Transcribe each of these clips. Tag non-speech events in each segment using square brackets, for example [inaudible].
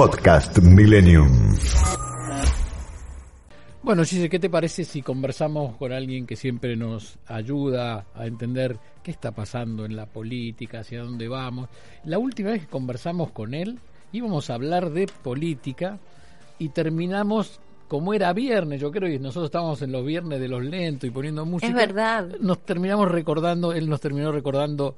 Podcast Millennium. Bueno, Gise, ¿qué te parece si conversamos con alguien que siempre nos ayuda a entender qué está pasando en la política, hacia dónde vamos? La última vez que conversamos con él, íbamos a hablar de política y terminamos como era viernes, yo creo que nosotros estábamos en los viernes de los lentos y poniendo música. Es verdad. Nos terminamos recordando, él nos terminó recordando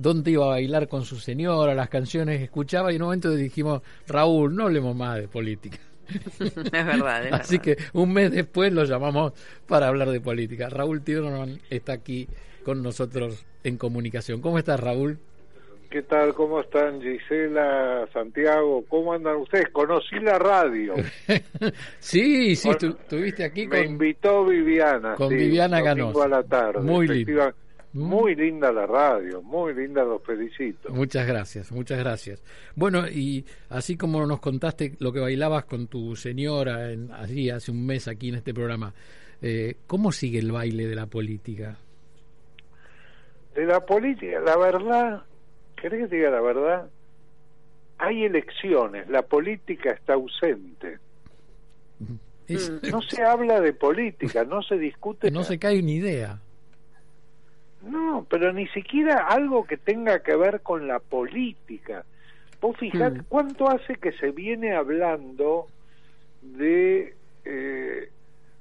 dónde iba a bailar con su señora, las canciones que escuchaba y en un momento dijimos, Raúl, no hablemos más de política. [laughs] es verdad. Es Así verdad. que un mes después lo llamamos para hablar de política. Raúl Tierman está aquí con nosotros en comunicación. ¿Cómo estás, Raúl? ¿Qué tal? ¿Cómo están Gisela, Santiago? ¿Cómo andan ustedes? Conocí la radio. [laughs] sí, sí, Bueno, tu- estuviste aquí Me con... invitó Viviana. con sí, Viviana Ganosa. a la tarde. Muy lindo. Mm. Muy linda la radio, muy linda, los felicito. Muchas gracias, muchas gracias. Bueno, y así como nos contaste lo que bailabas con tu señora en, allí hace un mes aquí en este programa, eh, ¿cómo sigue el baile de la política? De la política, la verdad, ¿querés que diga la verdad? Hay elecciones, la política está ausente. Es- No se habla de política, no se discute. [laughs] no se cae una idea. No, pero ni siquiera algo que tenga que ver con la política. Vos fijate Mm. cuánto hace que se viene hablando de eh,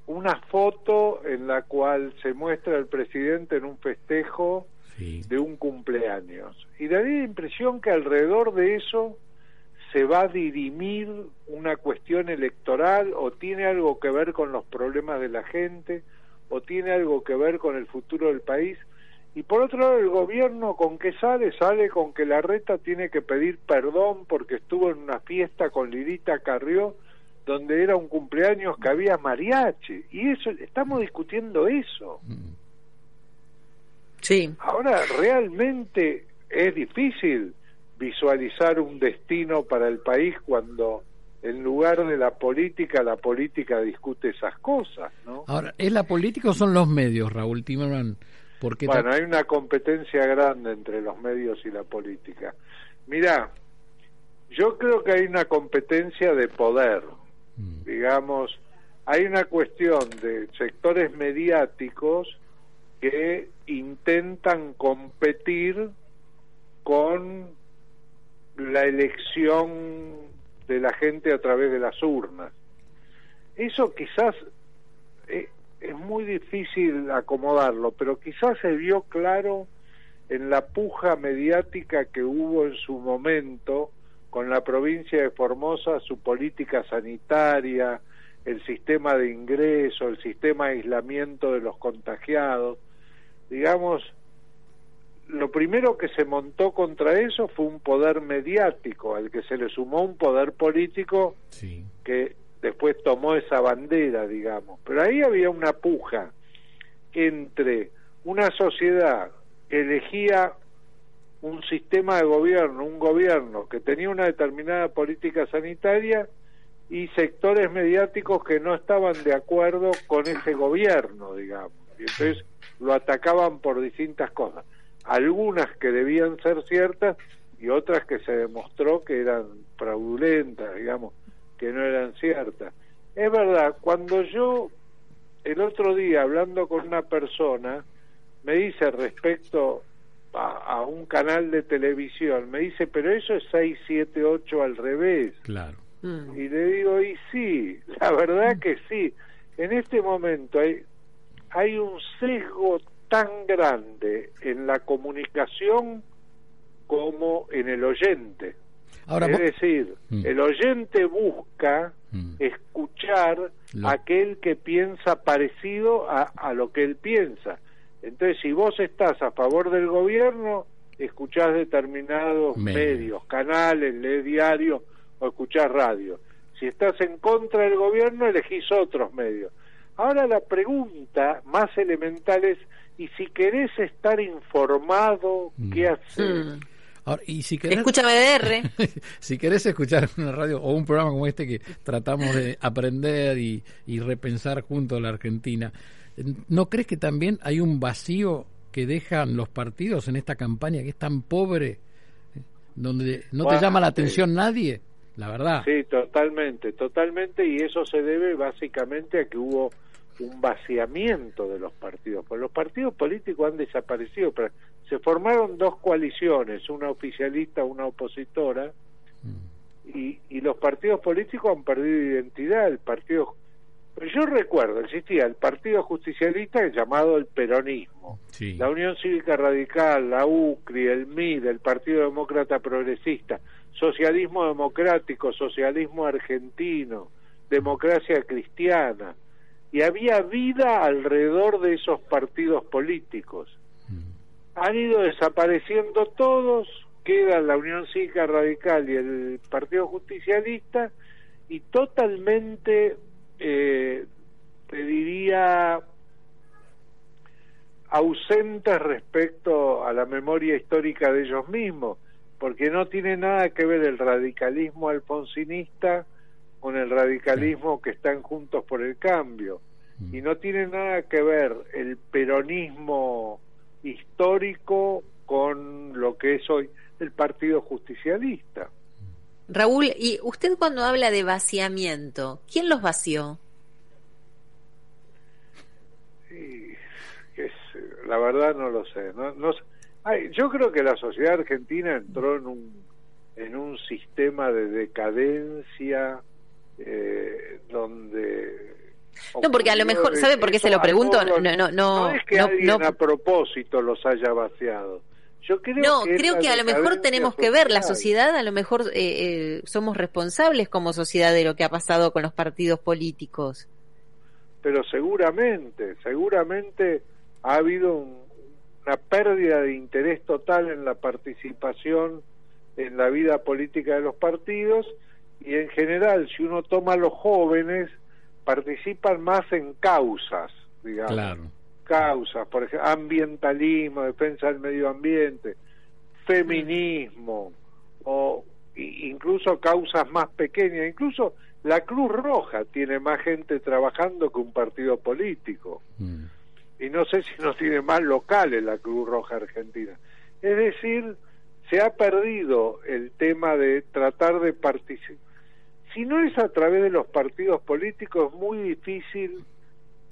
una foto en la cual se muestra el presidente en un festejo Sí. de un cumpleaños. Y daría la impresión que alrededor de eso se va a dirimir una cuestión electoral o tiene algo que ver con los problemas de la gente o tiene algo que ver con el futuro del país. Y por otro lado, el gobierno con qué sale? Sale con que la reta tiene que pedir perdón porque estuvo en una fiesta con Lirita Carrió donde era un cumpleaños que había mariachi. Y eso, estamos discutiendo eso. Sí. Ahora, realmente es difícil visualizar un destino para el país cuando en lugar de la política, la política discute esas cosas, ¿no? Ahora, ¿es la política o son los medios, Raúl Timerman? Porque Bueno, hay una competencia grande entre los medios y la política. Mira, yo creo que hay una competencia de poder, Mm. digamos, hay una cuestión de sectores mediáticos que intentan competir con la elección de la gente a través de las urnas. Eso quizás es muy difícil acomodarlo, pero quizás se vio claro en la puja mediática que hubo en su momento con la provincia de Formosa, su política sanitaria, el sistema de ingreso, el sistema de aislamiento de los contagiados. Digamos, lo primero que se montó contra eso fue un poder mediático, al que se le sumó un poder político Sí. que después tomó esa bandera, digamos. Pero ahí había una puja entre una sociedad que elegía un sistema de gobierno, un gobierno que tenía una determinada política sanitaria y sectores mediáticos que no estaban de acuerdo con ese gobierno, digamos. Y entonces lo atacaban por distintas cosas. Algunas que debían ser ciertas y otras que se demostró que eran fraudulentas, digamos, que no eran ciertas. Es verdad, cuando yo el otro día hablando con una persona me dice respecto a, a un canal de televisión, me dice, pero eso es 678 al revés. Claro. Mm. Y le digo, y sí, la verdad que sí. En este momento hay, hay un sesgo tan grande en la comunicación como en el oyente. Ahora, es decir, Mm. el oyente busca Mm. escuchar Lo- aquel que piensa parecido a, a lo que él piensa. Entonces, si vos estás a favor del gobierno, escuchás determinados Medios. medios, canales, lees diarios, o escuchás radio. Si estás en contra del gobierno, elegís otros medios. Ahora la pregunta más elemental es, ¿y si querés estar informado, qué haces? Ahora, y si querés, Escúchame DR. [laughs] si querés escuchar una radio o un programa como este que tratamos de aprender y, y repensar junto a la Argentina, ¿no crees que también hay un vacío que dejan los partidos en esta campaña que es tan pobre, donde no te llama la sí. atención nadie? La verdad. Sí, totalmente, totalmente, y eso se debe básicamente a que hubo un vaciamiento de los partidos, porque los partidos políticos han desaparecido, pero se formaron dos coaliciones, una oficialista, una opositora, y, y los partidos políticos han perdido identidad, el partido... Pero yo recuerdo, existía el Partido Justicialista llamado el Peronismo, Sí. la Unión Cívica Radical, la UCRI, el MID, el Partido Demócrata Progresista, Socialismo Democrático, Socialismo Argentino, Democracia Cristiana. Y había vida alrededor de esos partidos políticos. Han ido desapareciendo todos, queda la Unión Cívica Radical y el Partido Justicialista, y totalmente, eh, te diría, ausentes respecto a la memoria histórica de ellos mismos, porque no tiene nada que ver el radicalismo alfonsinista con el radicalismo que están juntos por el cambio, y no tiene nada que ver el peronismo histórico con lo que es hoy el Partido Justicialista. Raúl, y usted cuando habla de vaciamiento, ¿quién los vació? Es, la verdad no lo sé. No, no sé. Ay, yo creo que la sociedad argentina entró en un en un sistema de decadencia eh, donde No, porque a lo mejor- ¿sabe por qué se lo pregunto? No, no, no, es que no, alguien no. a propósito los haya vaciado. Yo creo No, que creo que a lo mejor tenemos que ver, la sociedad a lo mejor eh, eh, somos responsables como sociedad de lo que ha pasado con los partidos políticos. pero seguramente, seguramente ha habido un- una pérdida de interés total en la participación en la vida política de los partidos y en general, si uno toma a los jóvenes, participan más en causas, digamos. Claro. Causas, por ejemplo, ambientalismo, defensa del medio ambiente, feminismo, o incluso causas más pequeñas, incluso la Cruz Roja tiene más gente trabajando que un partido político. Mm. Y no sé si no tiene más locales la Cruz Roja Argentina. Es decir, se ha perdido el tema de tratar de participar. Si no es a través de los partidos políticos, es muy difícil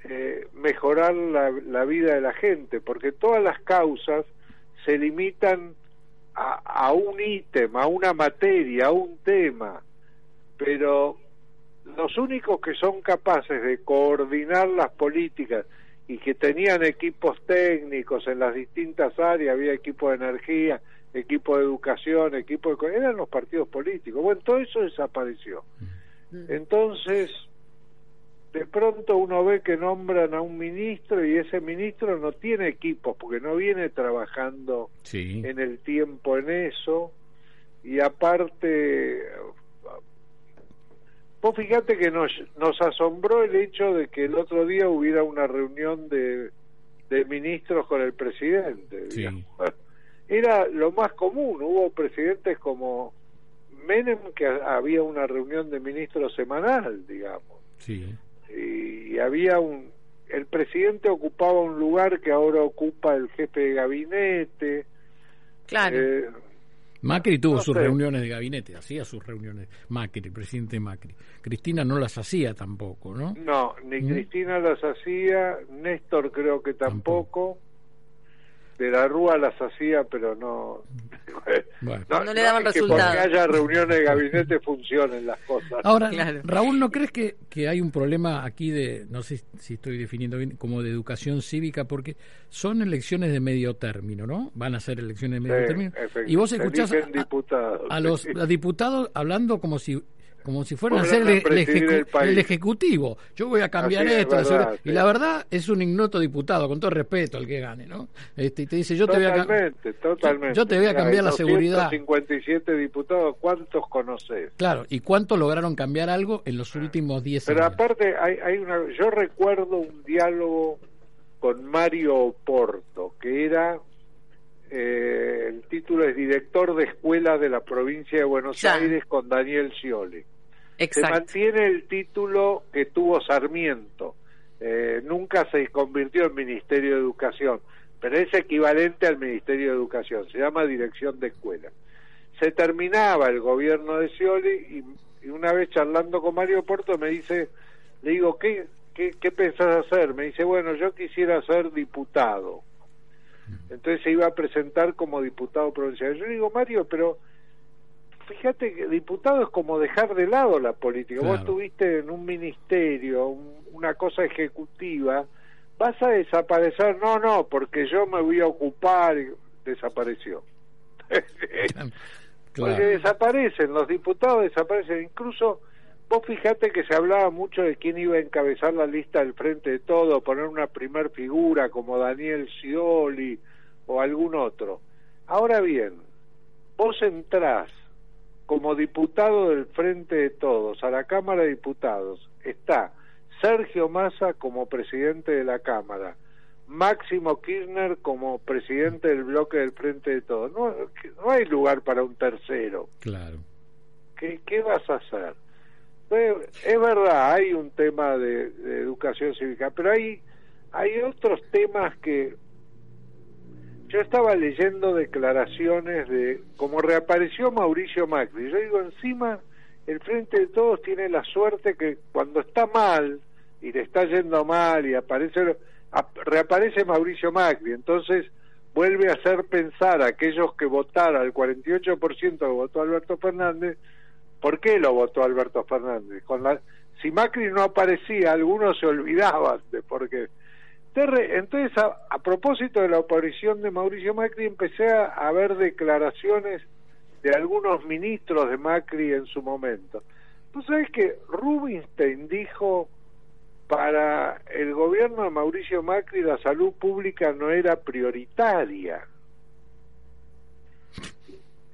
eh, mejorar la, vida de la gente, porque todas las causas se limitan a, a un ítem, a una materia, a un tema, pero los únicos que son capaces de coordinar las políticas y que tenían equipos técnicos en las distintas áreas, había equipo de energía, equipo de educación, equipo de... eran los partidos políticos. Bueno, todo eso desapareció. Entonces, de pronto uno ve que nombran a un ministro y ese ministro no tiene equipos porque no viene trabajando Sí. en el tiempo en eso y aparte vos fíjate que nos, nos asombró el hecho de que el otro día hubiera una reunión de, de ministros con el presidente Sí. digamos. Era lo más común hubo presidentes como Menem que ha- había una reunión de ministros semanal digamos Sí. y había un el presidente ocupaba un lugar que ahora ocupa el jefe de gabinete Claro. eh, Macri tuvo No sus sé. reuniones de gabinete, hacía sus reuniones. Macri, presidente Macri. Cristina no las hacía tampoco, ¿no? no ni ¿Mm? Cristina las hacía Néstor creo que tampoco, de la Rúa las hacía pero no Bueno. No le daban es que resultado. porque haya reuniones de gabinete [laughs] funcionen las cosas Ahora, Claro. Raúl, ¿no crees que, que hay un problema aquí de, no sé si estoy definiendo bien, como de educación cívica? Porque son elecciones de medio término, ¿no? Van a ser elecciones de medio Sí, término. Y vos escuchás a, a los a diputados hablando como si como si fueran a ser el, el ejecu- el país. el ejecutivo. Yo voy a cambiar Así esto. verdad, y sí. la verdad es un ignoto diputado, con todo respeto al que gane, ¿no? Este, y te dice, yo te voy a Totalmente, totalmente. yo te voy a Mira, cambiar hay la seguridad. 257 diputados, ¿cuántos conoces? Claro, ¿y cuánto lograron cambiar algo en los últimos 10 Pero años? aparte, hay, hay una, yo recuerdo un diálogo con Mario Porto, que era, eh, el título es director de escuela de la provincia de Buenos Ya. Aires con Daniel Scioli. Se mantiene el título que tuvo Sarmiento. Eh, nunca se convirtió en Ministerio de Educación, pero es equivalente al Ministerio de Educación. Se llama Dirección de Escuela. Se terminaba el gobierno de Scioli y, y una vez charlando con Mario Porto me dice, le digo, ¿qué, qué, qué pensás hacer? Me dice, bueno, yo quisiera ser diputado. Entonces se iba a presentar como diputado provincial. Yo le digo, Mario, pero fíjate que diputado es como dejar de lado la política. Vos estuviste en un ministerio, un- una cosa ejecutiva, vas a desaparecer. No, no, porque yo me voy a ocupar. Desapareció. Porque desaparecen, los diputados desaparecen. Incluso vos fijate que se hablaba mucho de quién iba a encabezar la lista del frente de todo, poner una primer figura como Daniel Scioli o algún otro. Ahora bien, vos entrás como diputado del Frente de Todos a la Cámara de Diputados, está Sergio Massa como presidente de la Cámara, Máximo Kirchner como presidente del bloque del Frente de Todos. No, no hay lugar para un tercero. Claro. ¿Qué, qué vas a hacer? Eh, Es verdad, hay un tema de, de educación cívica, pero hay, hay otros temas que yo estaba leyendo declaraciones de como reapareció Mauricio Macri. Yo digo, encima el Frente de Todos tiene la suerte que cuando está mal y le está yendo mal y aparece ap- reaparece Mauricio Macri, entonces vuelve a hacer pensar a aquellos que votaron, al 48% que votó Alberto Fernández, ¿por qué lo votó Alberto Fernández? Con la, si Macri no aparecía, algunos se olvidaban de por qué. Entonces, a, propósito de la aparición de Mauricio Macri, empecé a, a ver declaraciones de algunos ministros de Macri en su momento. ¿Tú sabes que Rubinstein dijo para el gobierno de Mauricio Macri la salud pública no era prioritaria?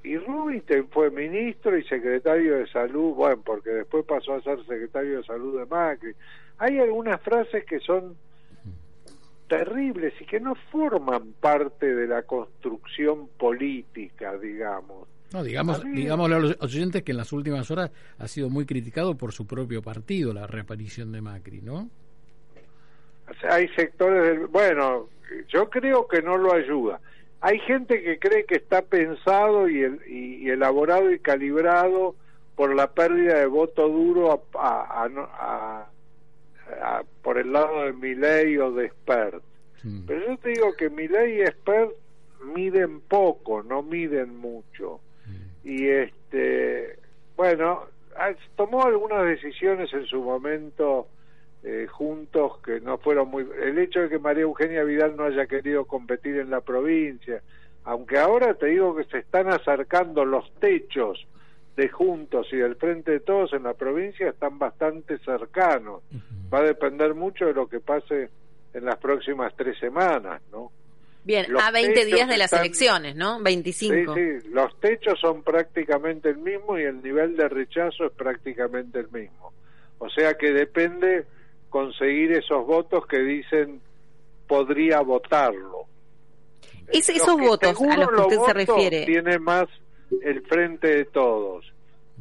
Y Rubinstein fue ministro y secretario de salud, bueno, porque después pasó a ser secretario de salud de Macri. Hay algunas frases que son terribles y que no forman parte de la construcción política, digamos. No, digamos, digámosle a los oyentes que en las últimas horas ha sido muy criticado por su propio partido la reaparición de Macri, ¿no? O sea, hay sectores del... Bueno, yo creo que no lo ayuda. Hay gente que cree que está pensado y, el- y- elaborado y calibrado por la pérdida de voto duro a- a- a a- por el lado de Milei o de Spert. Pero yo te digo que Milei y Spert miden poco, no miden mucho. Y este, bueno, ah, tomó algunas decisiones en su momento eh, juntos que no fueron muy... El hecho de que María Eugenia Vidal no haya querido competir en la provincia, aunque ahora te digo que se están acercando los techos de Juntos y del Frente de Todos en la provincia, están bastante cercanos. Va a depender mucho de lo que pase en las próximas tres semanas, ¿no? Bien, Los a 20 techos días de las están- elecciones, ¿no? 25. Sí, sí, los techos son prácticamente el mismo y el nivel de rechazo es prácticamente el mismo. O sea que depende conseguir esos votos que dicen podría votarlo. Es- esos votos a los que lo usted se refiere. Tiene más el frente de todos.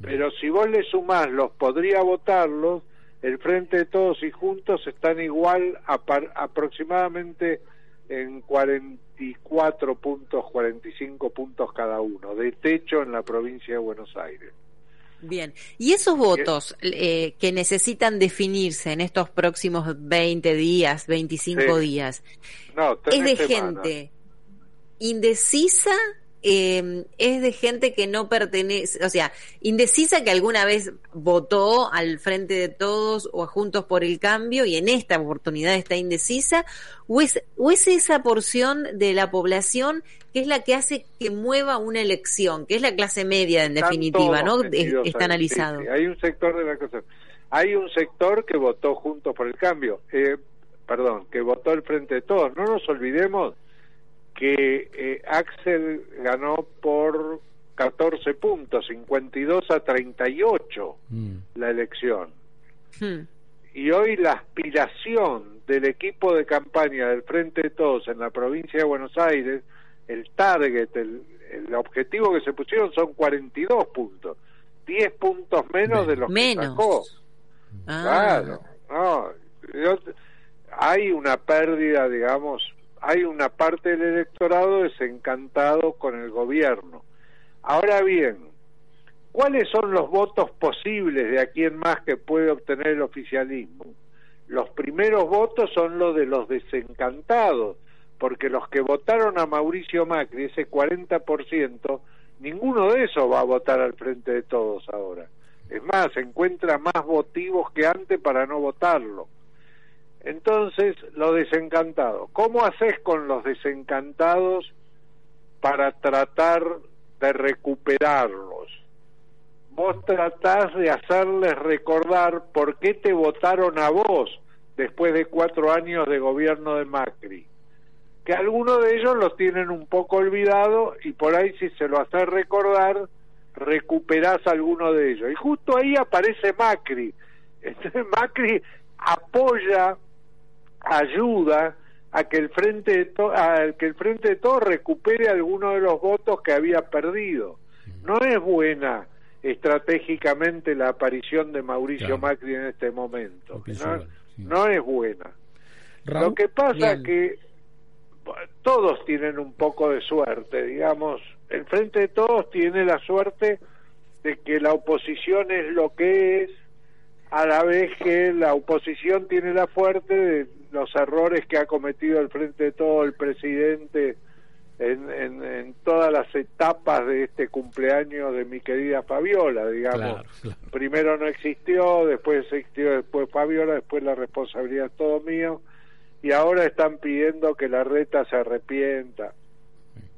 Pero si vos le sumás los podría votarlos, el frente de todos y juntos están igual a par- aproximadamente en 44 puntos, 45 puntos cada uno, de techo en la provincia de Buenos Aires. Bien. Y esos votos eh, que necesitan definirse en estos próximos 20 días, 25 Sí. días, No, ¿es de gente indecisa eh, es de gente que no pertenece, o sea, indecisa que alguna vez votó al frente de todos o a Juntos por el Cambio y en esta oportunidad está indecisa, o es, o es esa porción de la población que es la que hace que mueva una elección, que es la clase media en definitiva, ¿no? está analizado. Hay un sector de la cosa. Hay un sector que votó Juntos por el Cambio, eh, perdón, que votó el frente de todos. No nos olvidemos que eh, Axel ganó por 14 puntos, 52 a 38 mm. la elección. Hmm. Y hoy la aspiración del equipo de campaña del Frente de Todos en la provincia de Buenos Aires, el target, el, el objetivo que se pusieron son 42 puntos, 10 puntos menos de los que sacó. Ah. Claro, no, hay una pérdida, digamos, hay una parte del electorado desencantado con el gobierno. Ahora bien, ¿cuáles son los votos posibles de aquí en más que puede obtener el oficialismo? Los primeros votos son los de los desencantados, porque los que votaron a Mauricio Macri, ese 40%, ninguno de esos va a votar al frente de todos ahora. Es más, encuentra más motivos que antes para no votarlo. Entonces, los desencantados. ¿Cómo haces con los desencantados para tratar de recuperarlos? Vos tratás de hacerles recordar por qué te votaron a vos después de cuatro años de gobierno de Macri. Que algunos de ellos los tienen un poco olvidado y por ahí si se lo haces recordar, recuperás alguno de ellos. Y justo ahí aparece Macri. [laughs] Entonces Macri apoya ayuda a que el frente de to a que el frente de todos recupere algunos de los votos que había perdido. No es buena estratégicamente la aparición de Mauricio Macri en este momento. No, es buena. Lo que pasa es que todos tienen un poco de suerte, digamos, el frente de todos tiene la suerte de que la oposición es lo que es, a la vez que la oposición tiene la fuerte de los errores que ha cometido el frente de todo el presidente en, en, todas las etapas de este cumpleaños de mi querida Fabiola, digamos. Primero no existió, después existió, después Fabiola, después la responsabilidad es todo mío, y ahora están pidiendo que la reta se arrepienta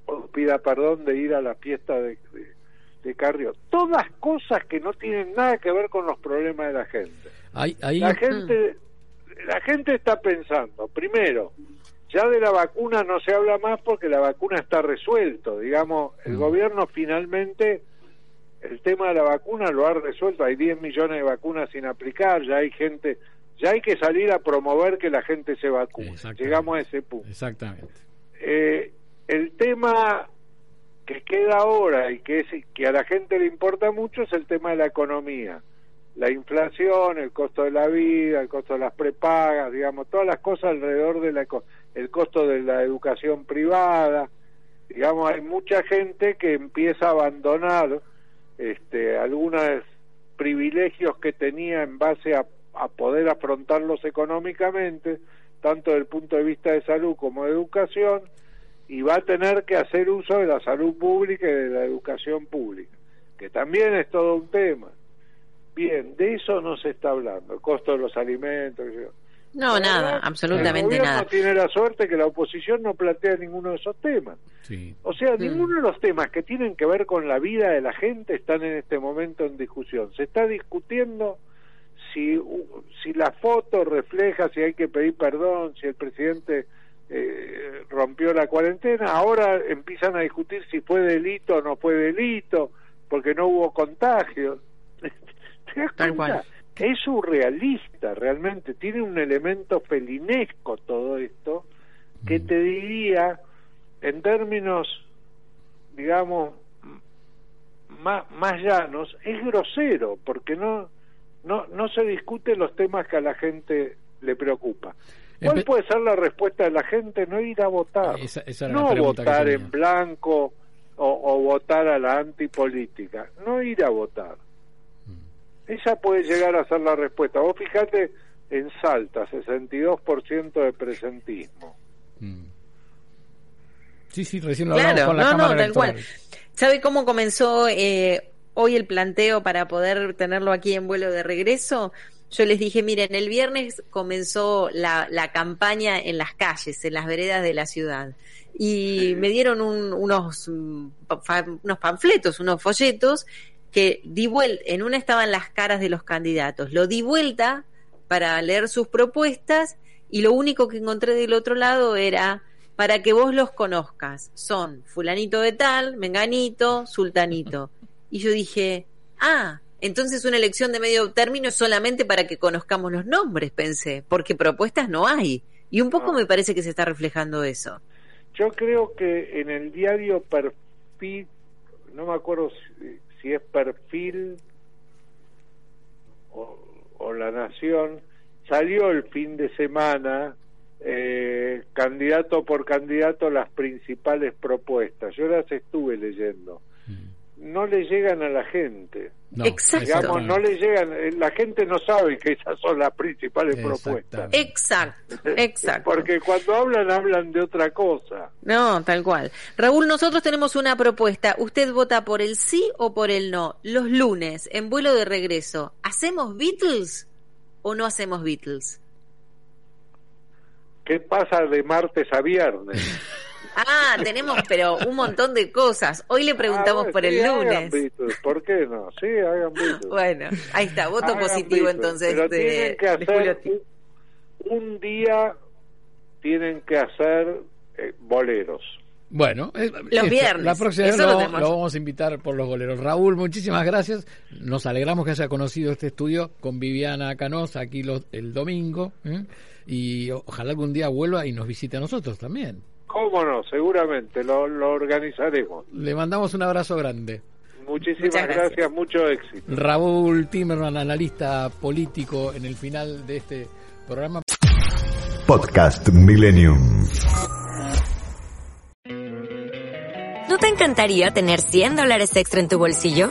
o pida perdón de ir a la fiesta de, de, Carrió. Todas cosas que no tienen nada que ver con los problemas de la gente. La gente la gente está pensando, primero, ya de la vacuna no se habla más porque la vacuna está resuelto, digamos, el mm. gobierno finalmente el tema de la vacuna lo ha resuelto, hay 10 millones de vacunas sin aplicar, ya hay gente, ya hay que salir a promover que la gente se vacune, llegamos a ese punto. Exactamente. Eh, el tema que queda ahora y que, es, que a la gente le importa mucho es el tema de la economía la inflación, el costo de la vida, el costo de las prepagas, digamos, todas las cosas alrededor del el costo de la educación privada, digamos, hay mucha gente que empieza a abandonar este, algunos privilegios que tenía en base a, a poder afrontarlos económicamente, tanto desde el punto de vista de salud como de educación, y va a tener que hacer uso de la salud pública y de la educación pública, que también es todo un tema. Bien, de eso no se está hablando, el costo de los alimentos. No, nada, absolutamente el nada. tiene la suerte que la oposición no plantea ninguno de esos temas. O sea, mm. ninguno de los temas que tienen que ver con la vida de la gente están en este momento en discusión. Se está discutiendo si, si la foto refleja si hay que pedir perdón, si el presidente eh, rompió la cuarentena. Ahora empiezan a discutir si fue delito o no fue delito, porque no hubo contagios. Es surrealista, realmente. Tiene un elemento felinesco todo esto, que mm. te diría, en términos, digamos, más, más llanos, es grosero, porque no, no, no se discuten los temas que a la gente le preocupa. ¿Cuál puede ser la respuesta de la gente? No ir a votar. no votar en blanco o, o, votar a la antipolítica. No ir a votar. Esa puede llegar a ser la respuesta. Vos fijate en Salta, 62% de presentismo. Mm. Sí, sí, recién lo hablamos con la no, no, tal cual. ¿Sabe cómo comenzó eh, hoy el planteo para poder tenerlo aquí en vuelo de regreso? Yo les dije, miren, el viernes comenzó la, la campaña en las calles, en las veredas de la ciudad. Y me dieron un, unos, mm, unos panfletos, unos folletos, que di vuelta, en una estaban las caras de los candidatos. Lo di vuelta para leer sus propuestas y lo único que encontré del otro lado era para que vos los conozcas. Son fulanito de tal, menganito, sultanito. Y yo dije, ah, entonces una elección de medio término es solamente para que conozcamos los nombres, pensé, porque propuestas no hay. Y un poco No. me parece que se está reflejando eso. Yo creo que en el diario Perfil, no me acuerdo si, si es Perfil o, La Nación, salió el fin de semana, eh, candidato por candidato, las principales propuestas. Yo las estuve leyendo. No le llegan a la gente. No, Exacto. Digamos, no le llegan, eh, la gente no sabe que esas son las principales propuestas. Exacto, [laughs] exacto. Porque cuando hablan, hablan de otra cosa. No, tal cual. Raúl, nosotros tenemos una propuesta. ¿Usted vota por el sí o por el no? Los lunes, en vuelo de regreso, ¿hacemos Beatles o no hacemos Beatles? ¿Qué pasa de martes a viernes? [laughs] Ah, tenemos, pero un montón de cosas. Hoy le preguntamos Ah, bueno, por sí, el hagan lunes. Beatles, ¿Por qué no? Sí, hagan Beatles. Bueno, ahí está, voto Hagan positivo Beatles, entonces Pero de, tienen que hacer un, un día tienen que hacer eh, boleros. Bueno, eh, Los viernes, la próxima vez lo, lo tenemos. lo vamos a invitar por los goleros. Raúl, muchísimas gracias. Nos alegramos que haya conocido este estudio con Viviana Canosa aquí los- el domingo. ¿eh? Y ojalá algún día vuelva y nos visite a nosotros también. ¿Cómo no? Seguramente lo, lo organizaremos. Le mandamos un abrazo grande. Muchísimas gracias. gracias, mucho éxito. Raúl Timerman, analista político en el final de este programa. Podcast Millennium. ¿No te encantaría tener 100 dólares extra en tu bolsillo?